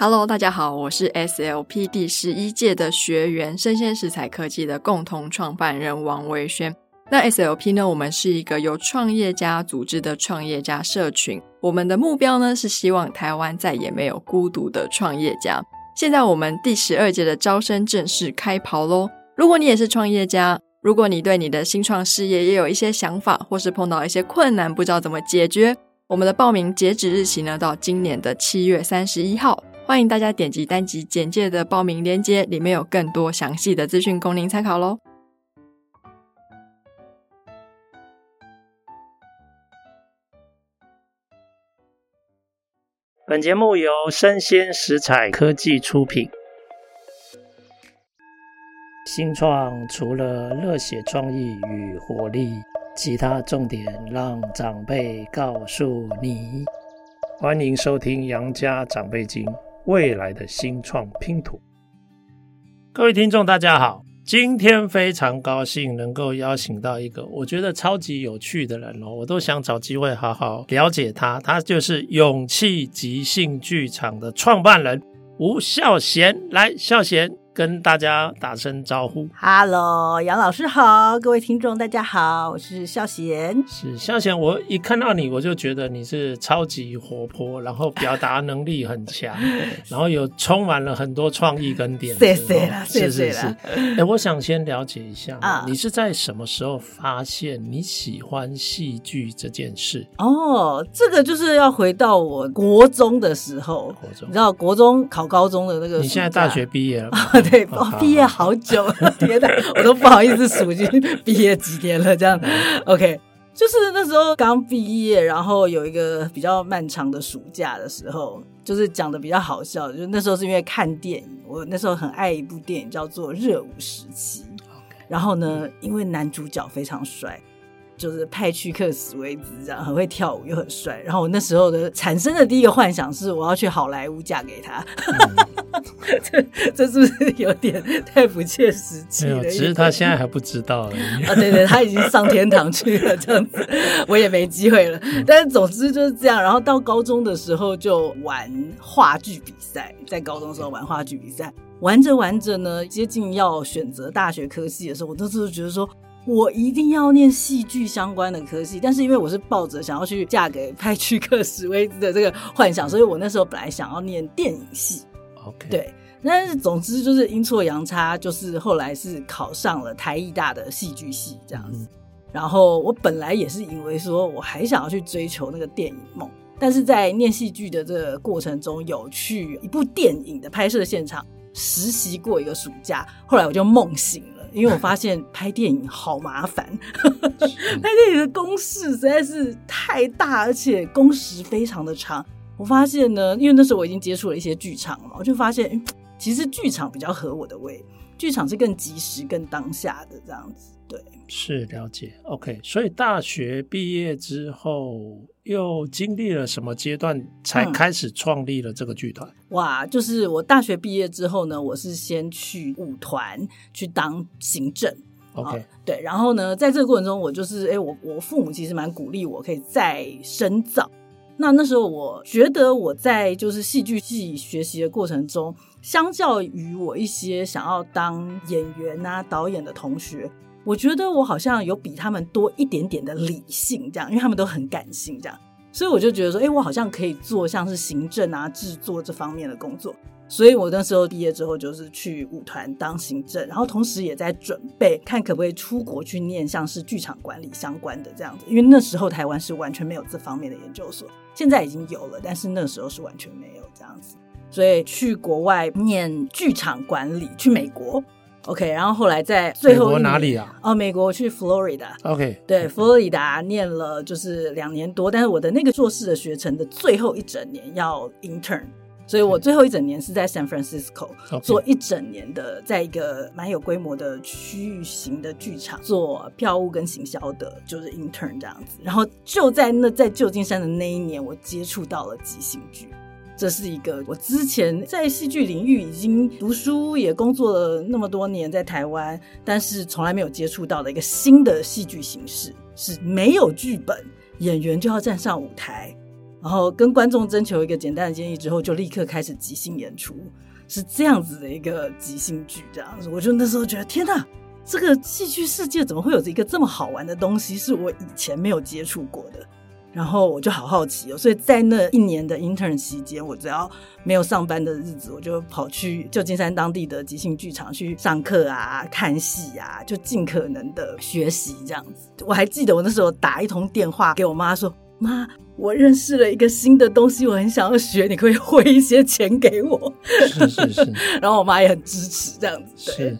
Hello，大家好，我是 SLP 第十一届的学员，生鲜食材科技的共同创办人王维轩。那 SLP 呢，我们是一个由创业家组织的创业家社群。我们的目标呢，是希望台湾再也没有孤独的创业家。现在我们第十二届的招生正式开跑喽！如果你也是创业家，如果你对你的新创事业也有一些想法，或是碰到一些困难，不知道怎么解决，我们的报名截止日期呢，到今年的七月三十一号。欢迎大家点击单集简介的报名链接，里面有更多详细的资讯供您参考喽。本节目由生鲜食材科技出品。新创除了热血创意与活力，其他重点让长辈告诉你。欢迎收听《杨家长辈经》。未来的新创拼图，各位听众，大家好！今天非常高兴能够邀请到一个我觉得超级有趣的人哦，我都想找机会好好了解他。他就是勇气即兴剧场的创办人吴孝贤。来，孝贤。跟大家打声招呼，Hello，杨老师好，各位听众大家好，我是孝贤。是孝贤，我一看到你，我就觉得你是超级活泼，然后表达能力很强，然后有充满了很多创意跟点子。谢谢啦，谢谢啦。是是是。哎，我想先了解一下，啊，你是在什么时候发现你喜欢戏剧这件事？哦，这个就是要回到我国中的时候，国中，你知道国中考高中的那个，你现在大学毕业了吗？对，我 毕业好久了，天哪，我都不好意思数经毕业几天了。这样，OK，就是那时候刚毕业，然后有一个比较漫长的暑假的时候，就是讲的比较好笑，就是那时候是因为看电影，我那时候很爱一部电影叫做《热舞时期》.然后呢，因为男主角非常帅。就是派去克·史威兹这样，很会跳舞又很帅。然后我那时候的产生的第一个幻想是，我要去好莱坞嫁给他。嗯、这这是不是有点太不切实际了？其实他现在还不知道而已。啊，对对，他已经上天堂去了，这样子我也没机会了。但是总之就是这样。然后到高中的时候就玩话剧比赛，在高中的时候玩话剧比赛，玩着玩着呢，接近要选择大学科系的时候，我那时候觉得说。我一定要念戏剧相关的科系，但是因为我是抱着想要去嫁给派屈克史威兹的这个幻想，所以我那时候本来想要念电影系。OK，对，但是总之就是阴错阳差，就是后来是考上了台艺大的戏剧系这样子。嗯。然后我本来也是以为说我还想要去追求那个电影梦，但是在念戏剧的这个过程中，有去一部电影的拍摄现场实习过一个暑假，后来我就梦醒了。因为我发现拍电影好麻烦，拍电影的公式实在是太大，而且工时非常的长。我发现呢，因为那时候我已经接触了一些剧场了嘛，我就发现，其实剧场比较合我的胃，剧场是更及时、更当下的这样子。对，是了解。OK，所以大学毕业之后又经历了什么阶段，才开始创立了这个剧团？嗯。哇，就是我大学毕业之后呢，我是先去舞团去当行政。OK，对，然后呢，在这个过程中，我就是，哎，我我父母其实蛮鼓励我可以再深造。那那时候我觉得我在就是戏剧系学习的过程中，相较于我一些想要当演员啊、导演的同学。我觉得我好像有比他们多一点点的理性，这样，因为他们都很感性，这样，所以我就觉得说，哎，我好像可以做像是行政啊、制作这方面的工作。所以我那时候毕业之后，就是去舞团当行政，然后同时也在准备看可不可以出国去念像是剧场管理相关的这样子，因为那时候台湾是完全没有这方面的研究所，现在已经有了，但是那时候是完全没有这样子，所以去国外念剧场管理，去美国。OK，然后后来在最后哪里啊？哦，美国我去 Florida。OK，对，佛罗里达念了就是两年多，但是我的那个硕士的学程的最后一整年要 intern，所以我最后一整年是在 San Francisco 做一整年的，在一个蛮有规模的区域型的剧场做票务跟行销的，就是 intern 这样子。然后就在那在旧金山的那一年，我接触到了即兴剧。这是一个我之前在戏剧领域已经读书也工作了那么多年，在台湾，但是从来没有接触到的一个新的戏剧形式，是没有剧本，演员就要站上舞台，然后跟观众征求一个简单的建议之后，就立刻开始即兴演出，是这样子的一个即兴剧，这样子。我就那时候觉得，天哪，这个戏剧世界怎么会有一个这么好玩的东西，是我以前没有接触过的。然后我就好好奇哦，所以在那一年的 intern 期间，我只要没有上班的日子，我就跑去旧金山当地的即兴剧场去上课啊、看戏啊，就尽可能的学习这样子。我还记得我那时候打一通电话给我妈说：“妈。”我认识了一个新的东西，我很想要学，你可以汇一些钱给我。是是是，然后我妈也很支持这样子。是，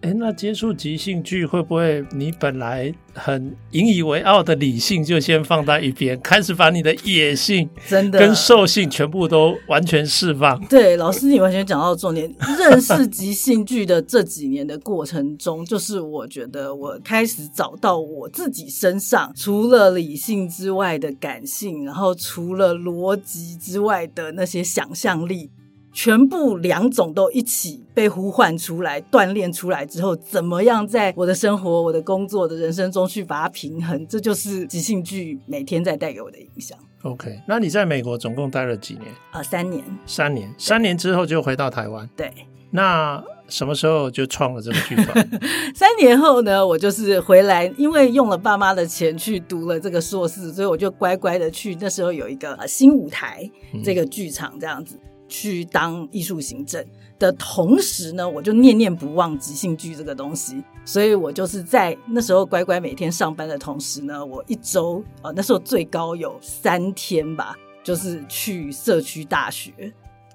哎，那接触即兴剧会不会你本来很引以为傲的理性就先放在一边，开始把你的野性真的跟兽性全部都完全释放？对，老师你完全讲到重点。认识即兴剧的这几年的过程中，就是我觉得我开始找到我自己身上除了理性之外的感性。然后除了逻辑之外的那些想象力，全部两种都一起被呼唤出来、锻炼出来之后，怎么样在我的生活、我的工作的人生中去把它平衡？这就是即兴剧每天在带给我的影响。OK，那你在美国总共待了几年？啊、呃，三年。三年，三年之后就回到台湾。对。那什么时候就创了这个剧团？三年后呢，我就是回来，因为用了爸妈的钱去读了这个硕士，所以我就乖乖的去。那时候有一个新舞台这个剧场，这样子、嗯、去当艺术行政的同时呢，我就念念不忘即兴剧这个东西。所以我就是在那时候乖乖每天上班的同时呢，我一周呃那时候最高有三天吧，就是去社区大学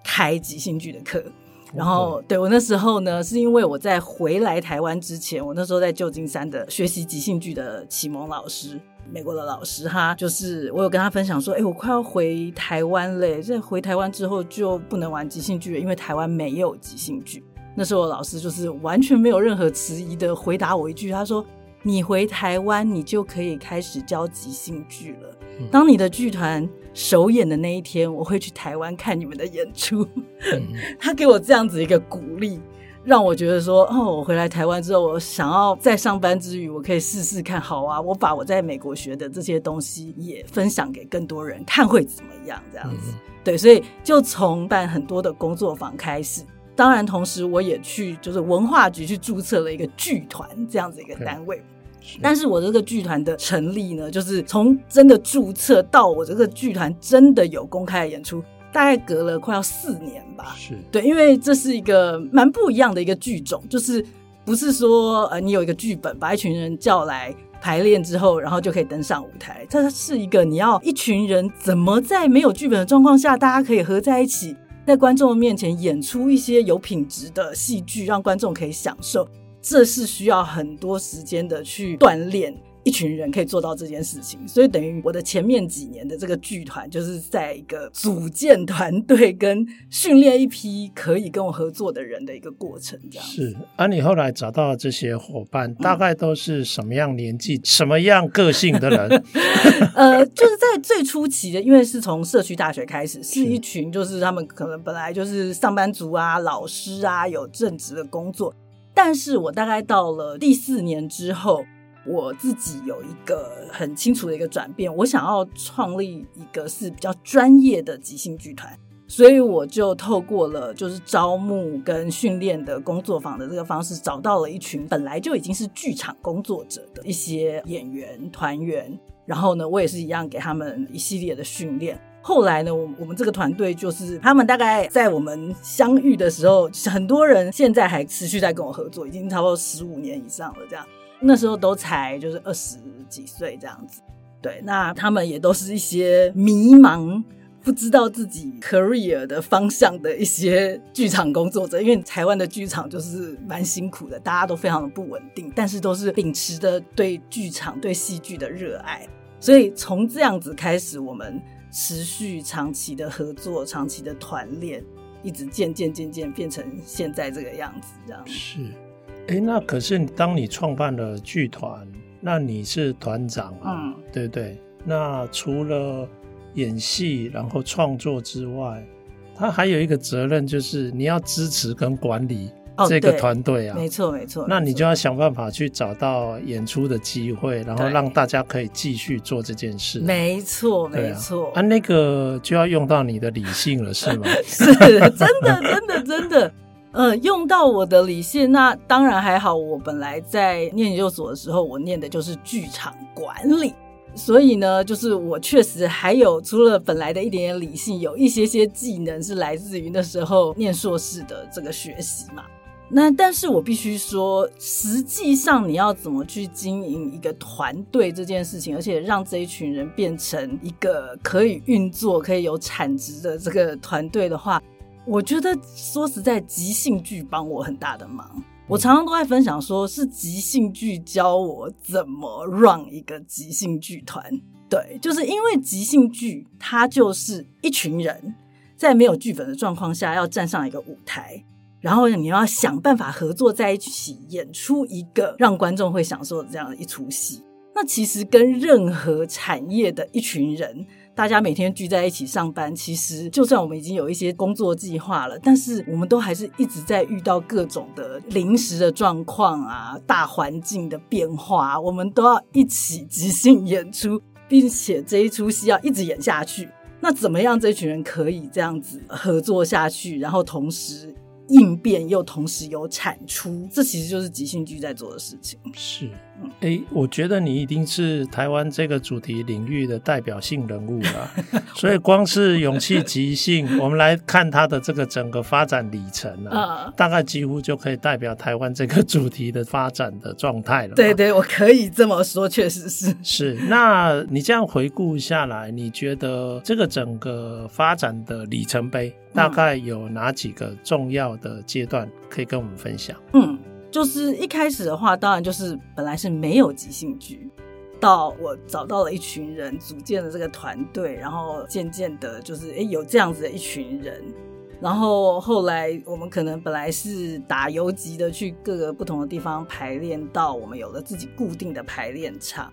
开即兴剧的课。然后，对，我那时候呢，是因为我在回来台湾之前，我那时候在旧金山的学习即兴剧的启蒙老师，美国的老师，哈，就是我有跟他分享说，哎，我快要回台湾嘞，在回台湾之后就不能玩即兴剧了，因为台湾没有即兴剧。那时候老师就是完全没有任何迟疑的回答我一句，他说：“你回台湾，你就可以开始教即兴剧了。当你的剧团。”首演的那一天，我会去台湾看你们的演出。嗯、他给我这样子一个鼓励，让我觉得说，哦，我回来台湾之后，我想要在上班之余，我可以试试看。好啊，我把我在美国学的这些东西也分享给更多人，看会怎么样？这样子，嗯、对，所以就从办很多的工作坊开始。当然，同时我也去就是文化局去注册了一个剧团这样子一个单位。但是我这个剧团的成立呢，就是从真的注册到我这个剧团真的有公开的演出，大概隔了快要四年吧。是对，因为这是一个蛮不一样的一个剧种，就是不是说呃你有一个剧本，把一群人叫来排练之后，然后就可以登上舞台。它是一个你要一群人怎么在没有剧本的状况下，大家可以合在一起，在观众面前演出一些有品质的戏剧，让观众可以享受。这是需要很多时间的去锻炼，一群人可以做到这件事情，所以等于我的前面几年的这个剧团，就是在一个组建团队跟训练一批可以跟我合作的人的一个过程。这样是。而、啊、你后来找到的这些伙伴，大概都是什么样年纪、嗯、什么样个性的人？呃，就是在最初期的，因为是从社区大学开始，是一群就是他们可能本来就是上班族啊、老师啊，有正职的工作。但是我大概到了第四年之后，我自己有一个很清楚的一个转变，我想要创立一个是比较专业的即兴剧团，所以我就透过了就是招募跟训练的工作坊的这个方式，找到了一群本来就已经是剧场工作者的一些演员团员，然后呢，我也是一样给他们一系列的训练。后来呢，我我们这个团队就是他们大概在我们相遇的时候，很多人现在还持续在跟我合作，已经差不多十五年以上了。这样那时候都才就是二十几岁这样子，对。那他们也都是一些迷茫、不知道自己 career 的方向的一些剧场工作者，因为台湾的剧场就是蛮辛苦的，大家都非常的不稳定，但是都是秉持着对剧场、对戏剧的热爱，所以从这样子开始，我们。持续长期的合作，长期的团练，一直渐渐渐渐变成现在这个样子，这样是。哎，那可是当你创办了剧团，那你是团长啊，嗯，对不对？那除了演戏，然后创作之外，他还有一个责任，就是你要支持跟管理这个团队啊，没错没错。那你就要想办法去找到演出的机会，然后让大家可以继续做这件事。没错没错。啊，那个就要用到你的理性了，是吗？是，真的真的真的。呃，用到我的理性，那当然还好。我本来在念研究所的时候，我念的就是剧场管理，所以呢，就是我确实还有除了本来的一点点理性，有一些些技能是来自于那时候念硕士的这个学习嘛。那但是我必须说，实际上你要怎么去经营一个团队这件事情，而且让这一群人变成一个可以运作、可以有产值的这个团队的话。我觉得说实在，即兴剧帮我很大的忙。我常常都在分享，说是即兴剧教我怎么 run 一个即兴剧团。对，就是因为即兴剧，它就是一群人在没有剧本的状况下要站上一个舞台，然后你要想办法合作在一起，演出一个让观众会享受的这样的一出戏。那其实跟任何产业的一群人。大家每天聚在一起上班，其实就算我们已经有一些工作计划了，但是我们都还是一直在遇到各种的临时的状况啊，大环境的变化，我们都要一起即兴演出，并且这一出戏要一直演下去。那怎么样这群人可以这样子合作下去，然后同时应变又同时有产出？这其实就是即兴剧在做的事情。是。哎、欸，我觉得你一定是台湾这个主题领域的代表性人物了，所以光是勇气即兴，我们来看他的这个整个发展里程啊，大概几乎就可以代表台湾这个主题的发展的状态了。对对，我可以这么说，确实是。是，那你这样回顾下来，你觉得这个整个发展的里程碑大概有哪几个重要的阶段可以跟我们分享？嗯。就是一开始的话，当然就是本来是没有即兴剧，到我找到了一群人，组建了这个团队，然后渐渐的，就是诶有这样子的一群人，然后后来我们可能本来是打游击的，去各个不同的地方排练，到我们有了自己固定的排练场，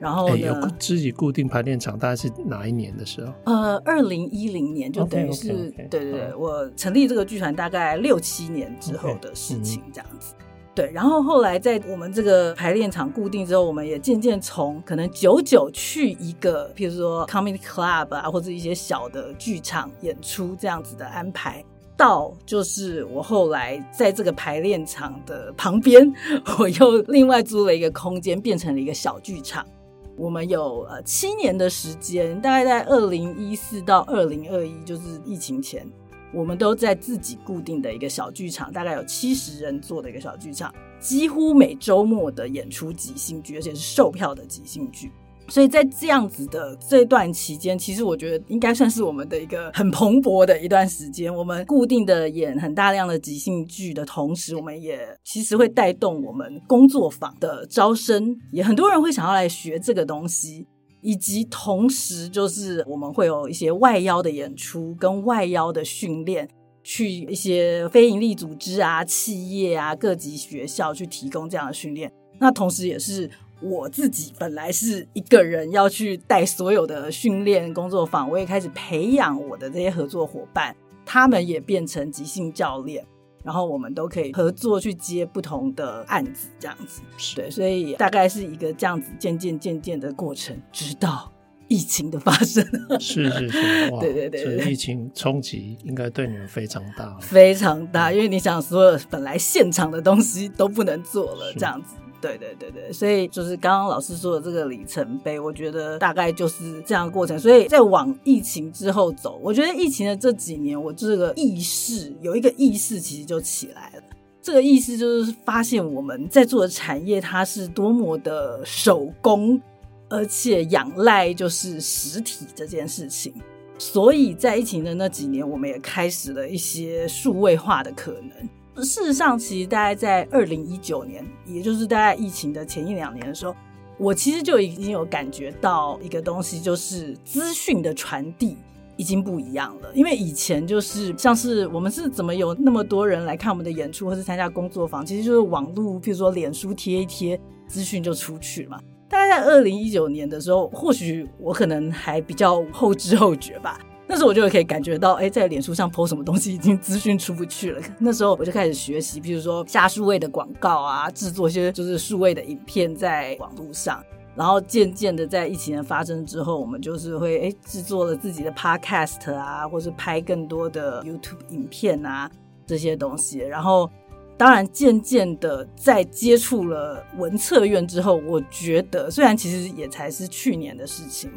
然后呢，有自己固定排练场，大概是哪一年的时候？呃，二零一零年，就等于是对对对，我成立这个剧团大概六七年之后的事情，这样子。对，然后后来在我们这个排练场固定之后，我们也渐渐从可能久久去一个，譬如说 comedy club 啊，或者一些小的剧场演出这样子的安排，到就是我后来在这个排练场的旁边，我又另外租了一个空间，变成了一个小剧场。我们有呃七年的时间，大概在二零一四到二零二一，就是疫情前。我们都在自己固定的一个小剧场，大概有七十人坐的一个小剧场，几乎每周末的演出即兴剧，而且是售票的即兴剧。所以在这样子的这段期间，其实我觉得应该算是我们的一个很蓬勃的一段时间。我们固定的演很大量的即兴剧的同时，我们也其实会带动我们工作坊的招生，也很多人会想要来学这个东西。以及同时，就是我们会有一些外邀的演出跟外邀的训练，去一些非营利组织啊、企业啊、各级学校去提供这样的训练。那同时，也是我自己本来是一个人要去带所有的训练工作坊，我也开始培养我的这些合作伙伴，他们也变成即兴教练。然后我们都可以合作去接不同的案子，这样子，对，所以大概是一个这样子渐渐渐渐的过程，直到疫情的发生。是是是，哇，对对对，对，所以疫情冲击应该对你们非常大，非常大，因为你想所有本来现场的东西都不能做了，这样子。对对对对，所以就是刚刚老师说的这个里程碑，我觉得大概就是这样的过程。所以在往疫情之后走，我觉得疫情的这几年，我这个意识有一个意识其实就起来了。这个意思就是发现我们在做的产业它是多么的手工，而且仰赖就是实体这件事情。所以在疫情的那几年，我们也开始了一些数位化的可能。事实上，其实大概在二零一九年，也就是大概疫情的前一两年的时候，我其实就已经有感觉到一个东西，就是资讯的传递已经不一样了。因为以前就是像是我们是怎么有那么多人来看我们的演出，或是参加工作坊，其实就是网络，譬如说脸书贴一贴，资讯就出去了嘛。大概在二零一九年的时候，或许我可能还比较后知后觉吧。那时候我就可以感觉到，哎，在脸书上 po 什么东西，已经资讯出不去了。那时候我就开始学习，比如说下数位的广告啊，制作一些就是数位的影片在网络上。然后渐渐的，在疫情的发生之后，我们就是会哎制作了自己的 podcast 啊，或是拍更多的 YouTube 影片啊这些东西。然后，当然渐渐的在接触了文策院之后，我觉得虽然其实也才是去年的事情，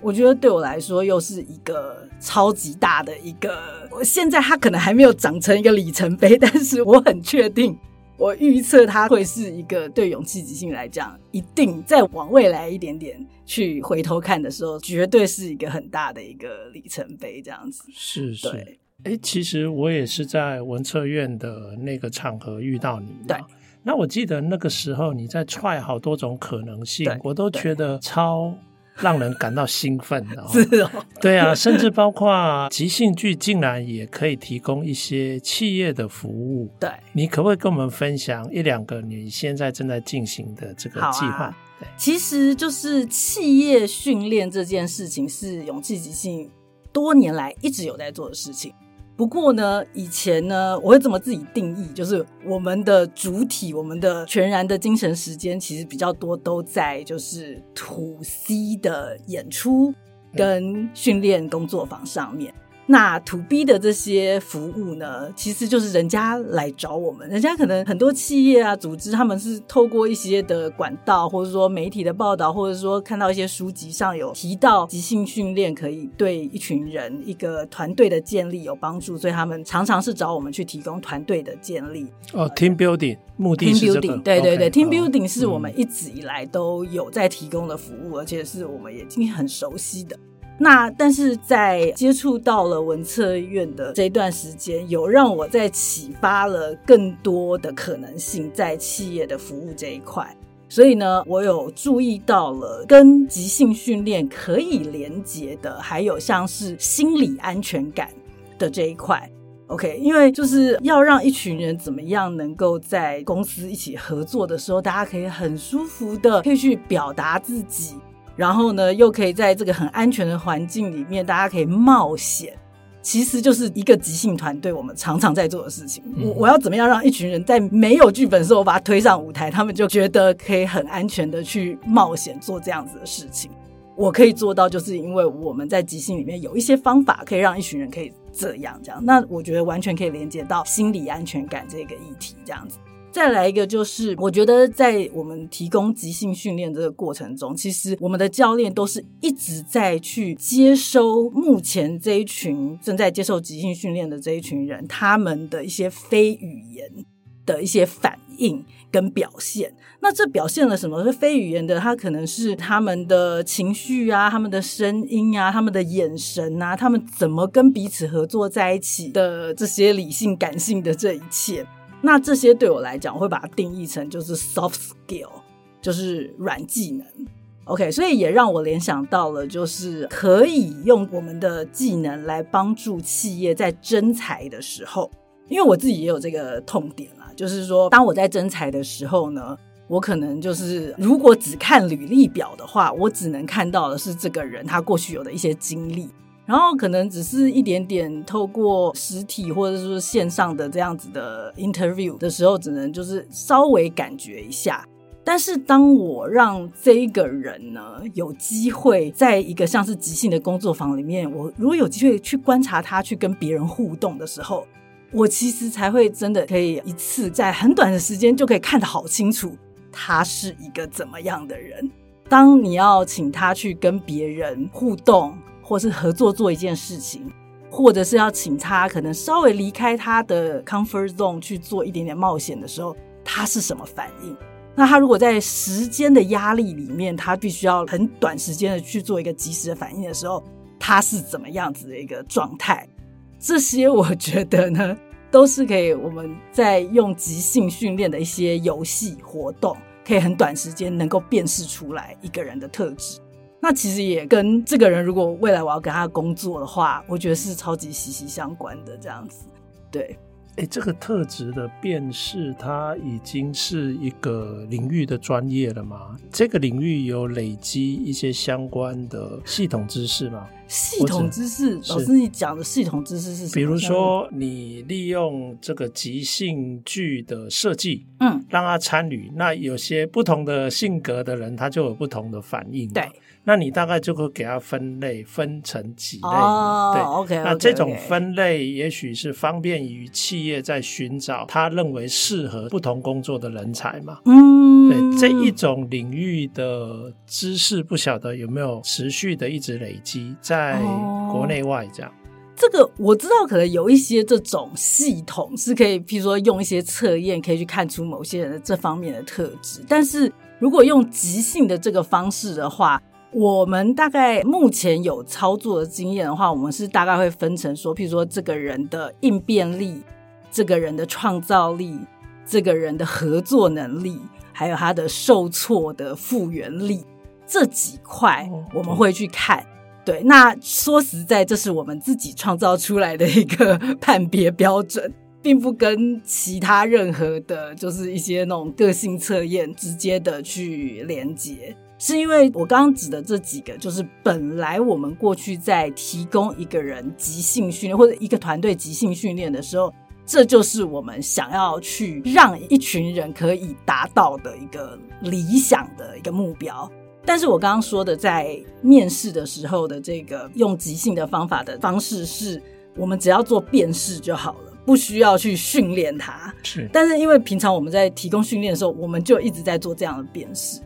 我觉得对我来说又是一个超级大的一个。我现在它可能还没有长成一个里程碑，但是我很确定。我预测它会是一个对勇气即兴来讲，一定再往未来一点点去回头看的时候，绝对是一个很大的一个里程碑。这样子是是，哎，其实我也是在文策院的那个场合遇到你。对，那我记得那个时候你在踹好多种可能性，我都觉得超。让人感到兴奋的，是哦，对啊，甚至包括即兴剧竟然也可以提供一些企业的服务。对，你可不可以跟我们分享一两个你现在正在进行的这个计划？啊、对，其实就是企业训练这件事情是勇气即兴多年来一直有在做的事情。不过呢，以前呢，我会怎么自己定义？就是我们的主体，我们的全然的精神时间，其实比较多都在就是 to C 的演出跟训练工作坊上面。那 To B 的这些服务呢，其实就是人家来找我们，人家可能很多企业啊、组织，他们是透过一些的管道，或者说媒体的报道，或者说看到一些书籍上有提到即兴训练可以对一群人、一个团队的建立有帮助，所以他们常常是找我们去提供团队的建立。哦，Team Building，目的是这个。Team Building，对对对 Okay,，Team Building 是我们一直以来都有在提供的服务，而且是我们已经很熟悉的。那但是在接触到了文策院的这一段时间，有让我在启发了更多的可能性在企业的服务这一块。所以呢，我有注意到了跟即兴训练可以连接的，还有像是心理安全感的这一块。OK，因为就是要让一群人怎么样能够在公司一起合作的时候，大家可以很舒服的可以去表达自己。然后呢，又可以在这个很安全的环境里面，大家可以冒险，其实就是一个即兴团队我们常常在做的事情。我我要怎么样让一群人在没有剧本的时候，我把他推上舞台，他们就觉得可以很安全的去冒险做这样子的事情。我可以做到，就是因为我们在即兴里面有一些方法，可以让一群人可以这样这样。那我觉得完全可以连接到心理安全感这个议题，这样子。再来一个，就是我觉得在我们提供即兴训练这个过程中，其实我们的教练都是一直在去接收目前这一群正在接受即兴训练的这一群人，他们的一些非语言的一些反应跟表现。那这表现了什么？是非语言的，他可能是他们的情绪啊，他们的声音啊，他们的眼神啊，他们怎么跟彼此合作在一起的这些理性感性的这一切。那这些对我来讲，我会把它定义成就是 soft skill，就是软技能。OK，所以也让我联想到了，就是可以用我们的技能来帮助企业在征才的时候，因为我自己也有这个痛点啦，就是说，当我在征才的时候呢，我可能就是如果只看履历表的话，我只能看到的是这个人他过去有的一些经历。然后可能只是一点点透过实体或者是线上的这样子的 interview 的时候，只能就是稍微感觉一下。但是当我让这一个人呢有机会在一个像是即兴的工作坊里面，我如果有机会去观察他，去跟别人互动的时候，我其实才会真的可以一次在很短的时间就可以看得好清楚他是一个怎么样的人。当你要请他去跟别人互动，或是合作做一件事情，或者是要请他可能稍微离开他的 comfort zone 去做一点点冒险的时候，他是什么反应？那他如果在时间的压力里面，他必须要很短时间的去做一个及时的反应的时候，他是怎么样子的一个状态？这些我觉得呢，都是可以我们在用即兴训练的一些游戏活动，可以很短时间能够辨识出来一个人的特质。那其实也跟这个人，如果未来我要跟他工作的话，我觉得是超级息息相关的这样子。对，哎，这个特质的辨识，它已经是一个领域的专业了吗？这个领域有累积一些相关的系统知识吗？系统知识，老师，你讲的系统知识是什么？比如说，你利用这个即兴剧的设计，嗯，让他参与，那有些不同的性格的人，他就有不同的反应。对。那你大概就会给它分类，分成几类。哦、对，OK，那这种分类也许是方便于企业在寻找他认为适合不同工作的人才嘛。嗯，对，这一种领域的知识，不晓得有没有持续的一直累积在国内外这样。哦、这个我知道，可能有一些这种系统是可以，譬如说用一些测验可以去看出某些人的这方面的特质。但是如果用即兴的这个方式的话，我们大概目前有操作的经验的话，我们是大概会分成说，譬如说这个人的应变力、这个人的创造力、这个人的合作能力，还有他的受挫的复原力这几块，我们会去看。对，那说实在，这是我们自己创造出来的一个判别标准，并不跟其他任何的，就是一些那种个性测验直接的去连接。是因为我刚刚指的这几个，就是本来我们过去在提供一个人即兴训练或者一个团队即兴训练的时候，这就是我们想要去让一群人可以达到的一个理想的一个目标。但是我刚刚说的，在面试的时候的这个用即兴的方法的方式，是我们只要做辨识就好了，不需要去训练它。是，但是因为平常我们在提供训练的时候，我们就一直在做这样的辨识。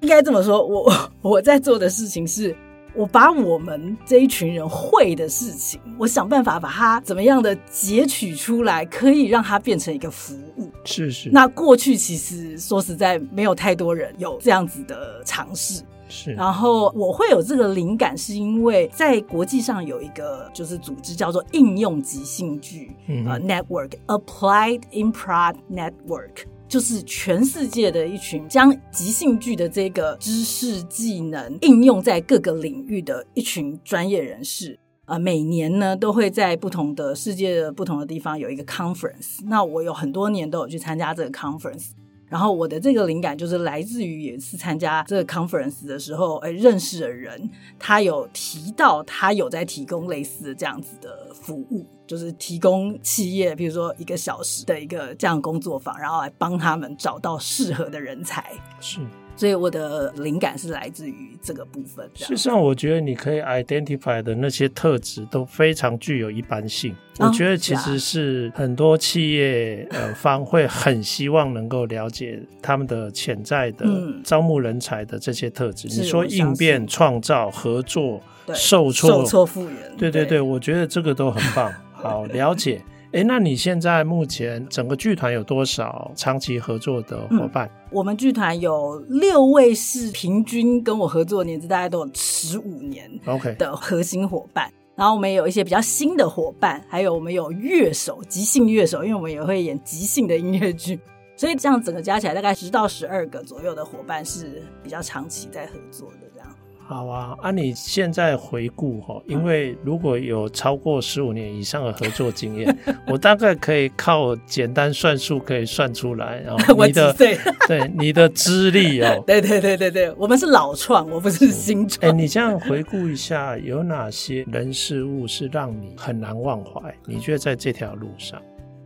应该这么说，我 我在做的事情是，我把我们这一群人会的事情，我想办法把它怎么样的截取出来，可以让它变成一个服务。是是。那过去其实说实在，没有太多人有这样子的尝试。是。然后我会有这个灵感，是因为在国际上有一个就是组织叫做应用即兴剧，嗯呃，Network Applied Improv Network。就是全世界的一群将即兴剧的这个知识技能应用在各个领域的一群专业人士，呃，每年呢都会在不同的世界的不同的地方有一个 conference。那我有很多年都有去参加这个 conference。然后我的这个灵感就是来自于也是参加这个 conference 的时候，哎，认识的人，他有提到他有在提供类似的这样子的服务，就是提供企业，比如说一个小时的一个这样工作坊，然后来帮他们找到适合的人才。是。所以我的灵感是来自于这个部分。事实上，我觉得你可以 identify 的那些特质都非常具有一般性。哦、我觉得其实是很多企业呃方会很希望能够了解他们的潜在的招募人才的这些特质。嗯、你说应变、创造、合作、受挫、受挫复原，对对对，对，我觉得这个都很棒。好，了解。哎，那你现在目前整个剧团有多少长期合作的伙伴？嗯、我们剧团有六位是平均跟我合作的年纪大概都有十五年，OK 的核心伙伴。然后我们也有一些比较新的伙伴，还有我们有乐手，即兴乐手，因为我们也会演即兴的音乐剧，所以这样整个加起来大概十到十二个左右的伙伴是比较长期在合作的。好啊，按、啊、你现在回顾哈，因为如果有超过十五年以上的合作经验，我大概可以靠简单算术可以算出来。然后 你的对你的资历哦，对对对对对，我们是老创，我不是新创。哎、欸，你这样回顾一下，有哪些人事物是让你很难忘怀？你觉得在这条路上，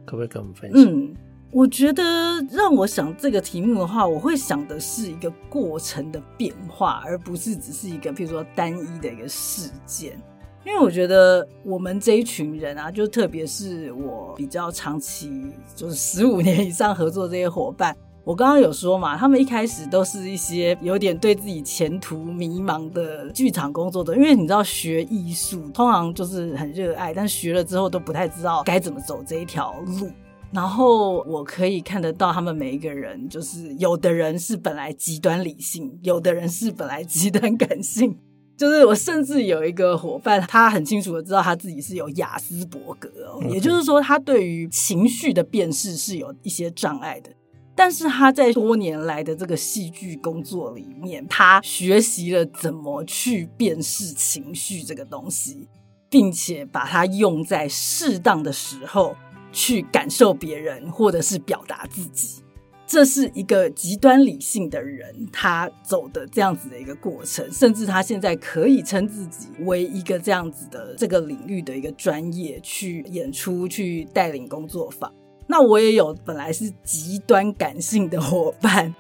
可不可以跟我们分享？嗯。我觉得让我想这个题目的话，我会想的是一个过程的变化，而不是只是一个譬如说单一的一个事件。因为我觉得我们这一群人啊，就特别是我比较长期，就是十五年以上合作这些伙伴，我刚刚有说嘛，他们一开始都是一些有点对自己前途迷茫的剧场工作者，因为你知道学艺术通常就是很热爱，但学了之后都不太知道该怎么走这一条路。然后我可以看得到他们每一个人，就是有的人是本来极端理性，有的人是本来极端感性。就是我甚至有一个伙伴，他很清楚的知道他自己是有雅斯伯格哦，也就是说他对于情绪的辨识是有一些障碍的。但是他在多年来的这个戏剧工作里面，他学习了怎么去辨识情绪这个东西，并且把它用在适当的时候。去感受别人，或者是表达自己。这是一个极端理性的人，他走的这样子的一个过程，甚至他现在可以称自己为一个这样子的这个领域的一个专业，去演出、去带领工作坊。那我也有本来是极端感性的伙伴，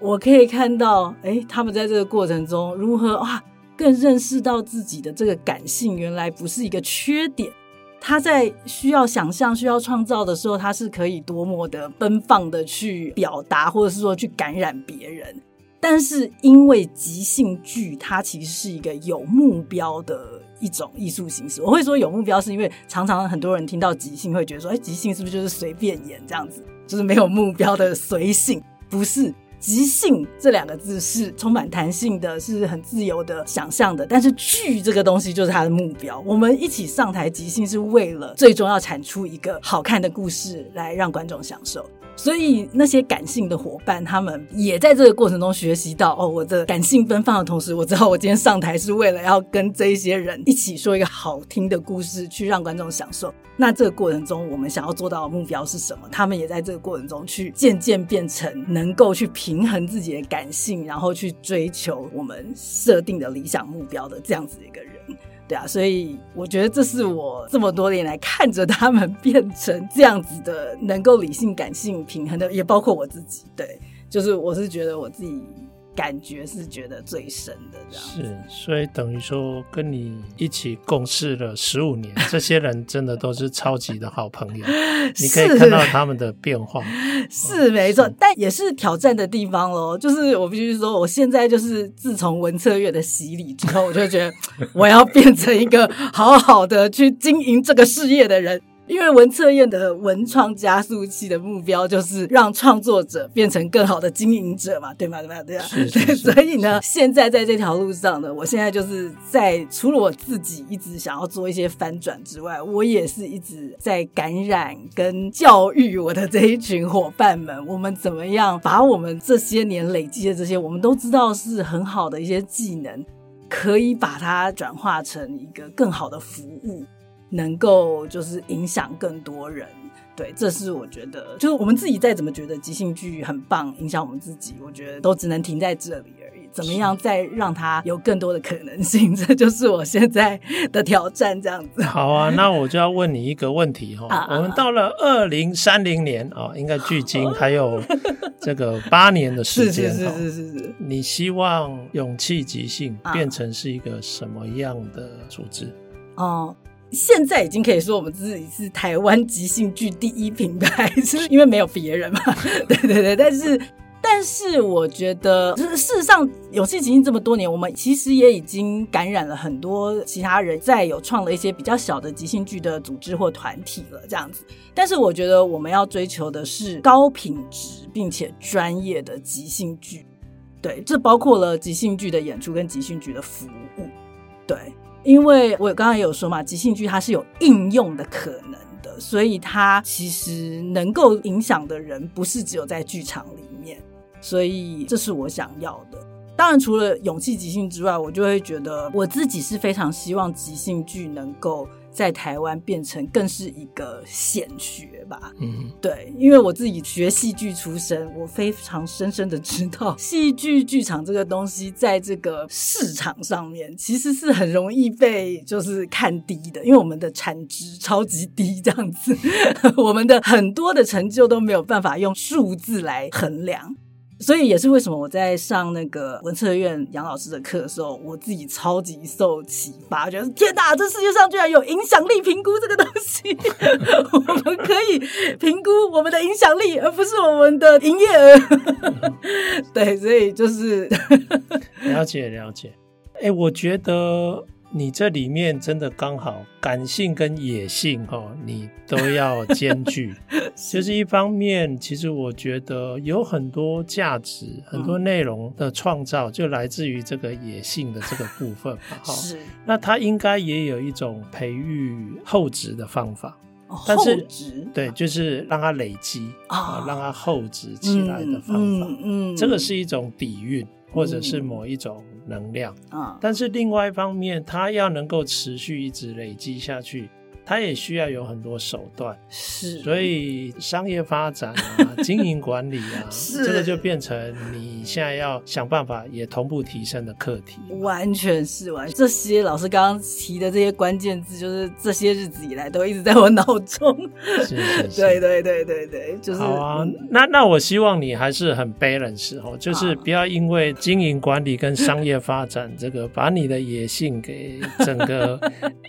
我可以看到，诶，他们在这个过程中如何啊，更认识到自己的这个感性原来不是一个缺点。他在需要想象、需要创造的时候，他是可以多么的奔放的去表达，或者是说去感染别人。但是因为即兴剧，它其实是一个有目标的一种艺术形式。我会说有目标，是因为常常很多人听到即兴会觉得说，哎，即兴是不是就是随便演这样子，就是没有目标的随性？不是。即兴这两个字是充满弹性的，是很自由的想象的。但是剧这个东西就是它的目标。我们一起上台即兴，是为了最终要产出一个好看的故事来让观众享受。所以那些感性的伙伴，他们也在这个过程中学习到哦，我的感性奔放的同时，我知道我今天上台是为了要跟这一些人一起说一个好听的故事，去让观众享受。那这个过程中，我们想要做到的目标是什么？他们也在这个过程中去渐渐变成能够去平衡自己的感性，然后去追求我们设定的理想目标的这样子一个人。对啊，所以我觉得这是我这么多年来看着他们变成这样子的，能够理性感性平衡的，也包括我自己。对，就是我是觉得我自己。感觉是觉得最深的这样是，所以等于说跟你一起共事了十五年，这些人真的都是超级的好朋友。你可以看到他们的变化，是没错，但也是挑战的地方喽。就是我必须说，我现在就是自从文策月的洗礼之后，我就觉得 我要变成一个好好的去经营这个事业的人。因为文策院的文创加速器的目标就是让创作者变成更好的经营者嘛，对吗？对吧？对啊。对，所以呢，现在在这条路上呢，我现在就是在除了我自己一直想要做一些翻转之外，我也是一直在感染跟教育我的这一群伙伴们，我们怎么样把我们这些年累积的这些，我们都知道是很好的一些技能，可以把它转化成一个更好的服务。能够就是影响更多人，对，这是我觉得，就是我们自己再怎么觉得即兴剧很棒，影响我们自己，我觉得都只能停在这里而已。怎么样再让它有更多的可能性？这就是我现在的挑战，这样子。好啊，那我就要问你一个问题哈、哦，我们到了二零三零年啊、哦，应该距今还有这个八年的时间，是是是是是是。你希望勇气即兴变成是一个什么样的组织？哦。现在已经可以说我们自己是台湾即兴剧第一品牌，是因为没有别人嘛。对对对，但是但是我觉得，就是事实上，勇气即兴这么多年，我们其实也已经感染了很多其他人，在有创了一些比较小的即兴剧的组织或团体了，这样子。但是我觉得我们要追求的是高品质并且专业的即兴剧，对，这包括了即兴剧的演出跟即兴剧的服务，对。因为我刚刚也有说嘛，即兴剧它是有应用的可能的，所以它其实能够影响的人不是只有在剧场里面，所以这是我想要的。当然，除了勇气即兴之外，我就会觉得我自己是非常希望即兴剧能够。在台湾变成更是一个显学吧。嗯，对，因为我自己学戏剧出身，我非常深深的知道戏剧剧场这个东西，在这个市场上面其实是很容易被就是看低的，因为我们的产值超级低，这样子，我们的很多的成就都没有办法用数字来衡量。所以也是为什么我在上那个文策院杨老师的课的时候，我自己超级受启发，觉得天哪，这世界上居然有影响力评估这个东西，我们可以评估我们的影响力，而不是我们的营业额。对，所以就是了解了解。哎，我觉得。你这里面真的刚好感性跟野性哦，你都要兼具。就是一方面，其实我觉得有很多价值、很多内容的创造，就来自于这个野性的这个部分嘛。哈，是。那它应该也有一种培育后植的方法，但是对，就是让它累积啊，让它后植起来的方法。嗯，这个是一种底蕴，或者是某一种。能量。啊，但是另外一方面，它要能够持续一直累积下去，它也需要有很多手段。是，所以商业发展啊，经营管理啊，这个就变成你现在要想办法也同步提升的课题。完全是完全，这些老师刚刚提的这些关键字，就是这些日子以来都一直在我脑中。是是是，对对对对对，就是。好啊，那那我希望你还是很 balance 哦，就是不要因为经营管理跟商业发展这个把你的野性给整个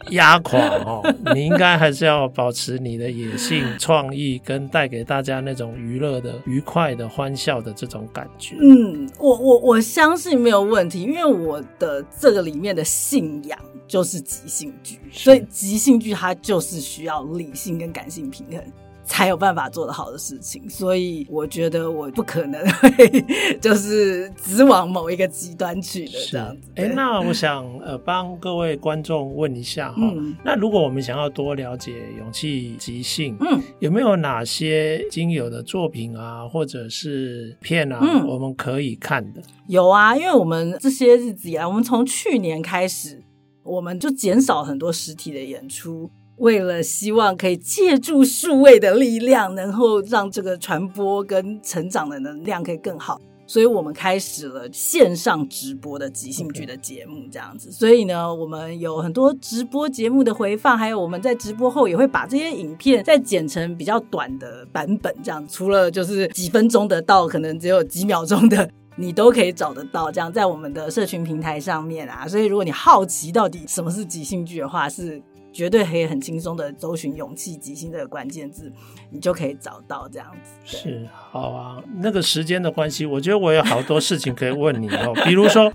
压垮哦。你应该还是要保持你的野性、创意跟带给大家那种娱乐的、愉快的、欢笑的这种感觉。嗯，我我我相信没有问题，因为我的这个里面的信仰就是即兴剧，所以即兴剧它就是需要理性跟感性平衡。才有办法做得好的事情，所以我觉得我不可能会 就是只往某一个极端去的这样子。那我想呃帮各位观众问一下哈，嗯、那如果我们想要多了解勇气即兴，嗯，有没有哪些经有的作品啊，或者是片啊，嗯、我们可以看的？有啊，因为我们这些日子以来，我们从去年开始，我们就减少很多实体的演出。为了希望可以借助数位的力量，能够让这个传播跟成长的能量可以更好，所以我们开始了线上直播的即兴剧的节目，这样子。所以呢，我们有很多直播节目的回放，还有我们在直播后也会把这些影片再剪成比较短的版本，这样。除了就是几分钟的到可能只有几秒钟的，你都可以找得到。这样在我们的社群平台上面啊，所以如果你好奇到底什么是即兴剧的话，是。绝对可以很轻松的搜寻“勇气即兴”这个关键字，你就可以找到这样子。是，好啊。那个时间的关系，我觉得我有好多事情可以问你哦。比如说，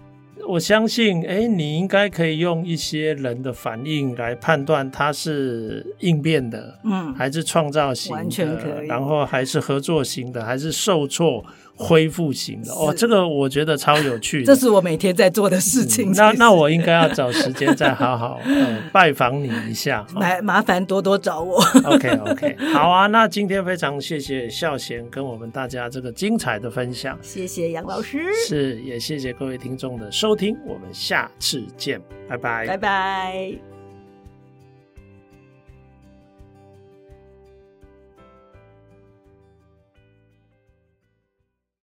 我相信，哎，你应该可以用一些人的反应来判断他是应变的，嗯，还是创造型的，完全可以。然后还是合作型的，还是受挫。恢复型的。哦，这个我觉得超有趣的，这是我每天在做的事情。嗯、那那我应该要找时间再好好、呃、拜访你一下，麻麻烦多多找我。OK OK，好啊，那今天非常谢谢孝贤跟我们大家这个精彩的分享，谢谢杨老师，是也谢谢各位听众的收听，我们下次见，拜拜，拜拜。